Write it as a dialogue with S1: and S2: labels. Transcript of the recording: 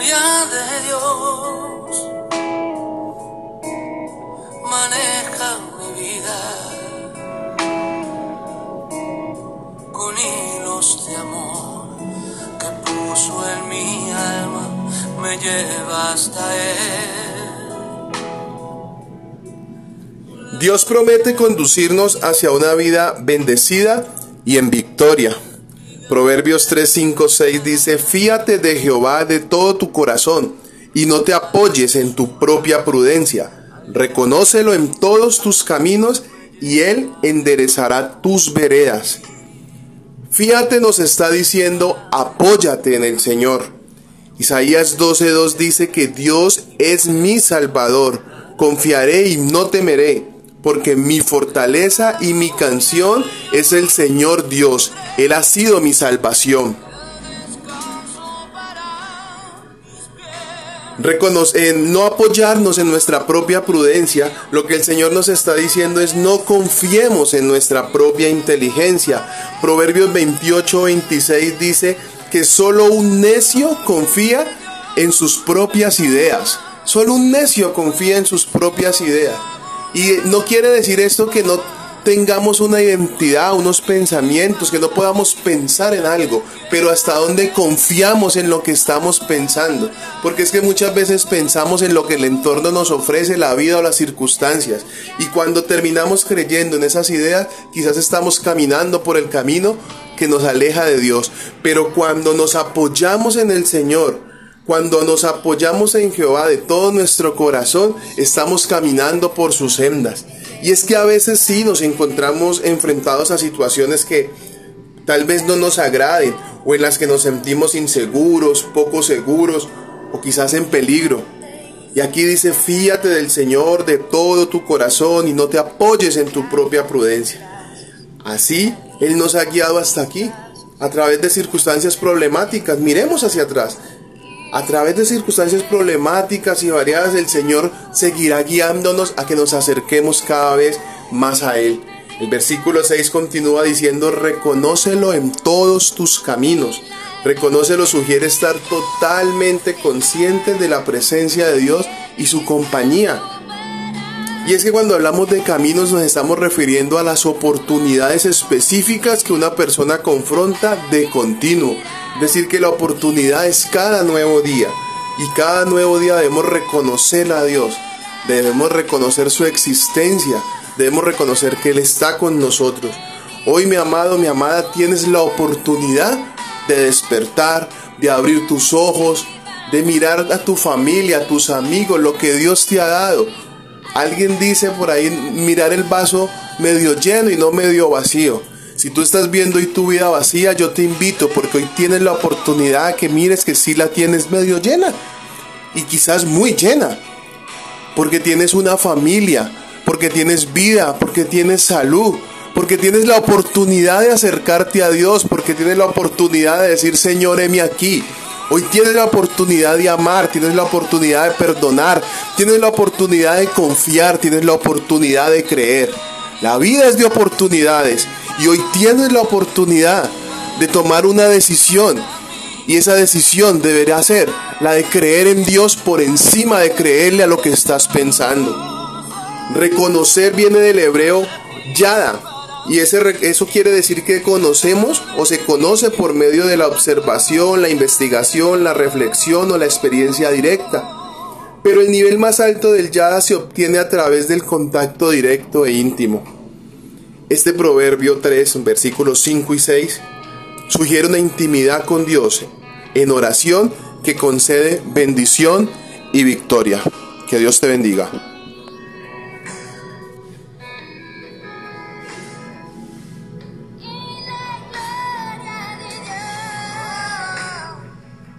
S1: gloria de Dios maneja mi vida con hilos de amor que puso en mi alma, me lleva hasta Él.
S2: Dios promete conducirnos hacia una vida bendecida y en victoria. Proverbios 3, 5, 6 dice, fíate de Jehová de todo tu corazón y no te apoyes en tu propia prudencia. Reconócelo en todos tus caminos y Él enderezará tus veredas. Fíate nos está diciendo, apóyate en el Señor. Isaías 12.2 dice que Dios es mi Salvador, confiaré y no temeré porque mi fortaleza y mi canción es el Señor Dios. Él ha sido mi salvación. Reconoce, no apoyarnos en nuestra propia prudencia, lo que el Señor nos está diciendo es no confiemos en nuestra propia inteligencia. Proverbios 28, 26 dice que solo un necio confía en sus propias ideas. Solo un necio confía en sus propias ideas. Y no quiere decir esto que no tengamos una identidad, unos pensamientos, que no podamos pensar en algo, pero hasta dónde confiamos en lo que estamos pensando. Porque es que muchas veces pensamos en lo que el entorno nos ofrece, la vida o las circunstancias. Y cuando terminamos creyendo en esas ideas, quizás estamos caminando por el camino que nos aleja de Dios. Pero cuando nos apoyamos en el Señor, cuando nos apoyamos en Jehová de todo nuestro corazón, estamos caminando por sus sendas. Y es que a veces sí nos encontramos enfrentados a situaciones que tal vez no nos agraden o en las que nos sentimos inseguros, poco seguros o quizás en peligro. Y aquí dice, fíate del Señor de todo tu corazón y no te apoyes en tu propia prudencia. Así, Él nos ha guiado hasta aquí, a través de circunstancias problemáticas. Miremos hacia atrás. A través de circunstancias problemáticas y variadas, el Señor seguirá guiándonos a que nos acerquemos cada vez más a Él. El versículo 6 continúa diciendo, reconócelo en todos tus caminos. Reconócelo sugiere estar totalmente consciente de la presencia de Dios y su compañía. Y es que cuando hablamos de caminos nos estamos refiriendo a las oportunidades específicas que una persona confronta de continuo. Es decir, que la oportunidad es cada nuevo día. Y cada nuevo día debemos reconocer a Dios. Debemos reconocer su existencia. Debemos reconocer que Él está con nosotros. Hoy, mi amado, mi amada, tienes la oportunidad de despertar, de abrir tus ojos, de mirar a tu familia, a tus amigos, lo que Dios te ha dado. Alguien dice por ahí mirar el vaso medio lleno y no medio vacío. Si tú estás viendo hoy tu vida vacía, yo te invito porque hoy tienes la oportunidad que mires que sí la tienes medio llena y quizás muy llena. Porque tienes una familia, porque tienes vida, porque tienes salud, porque tienes la oportunidad de acercarte a Dios, porque tienes la oportunidad de decir, Señor, heme aquí. Hoy tienes la oportunidad de amar, tienes la oportunidad de perdonar, tienes la oportunidad de confiar, tienes la oportunidad de creer. La vida es de oportunidades y hoy tienes la oportunidad de tomar una decisión. Y esa decisión deberá ser la de creer en Dios por encima de creerle a lo que estás pensando. Reconocer viene del hebreo yada. Y ese, eso quiere decir que conocemos o se conoce por medio de la observación, la investigación, la reflexión o la experiencia directa. Pero el nivel más alto del yada se obtiene a través del contacto directo e íntimo. Este proverbio 3, versículos 5 y 6, sugiere una intimidad con Dios en oración que concede bendición y victoria. Que Dios te bendiga.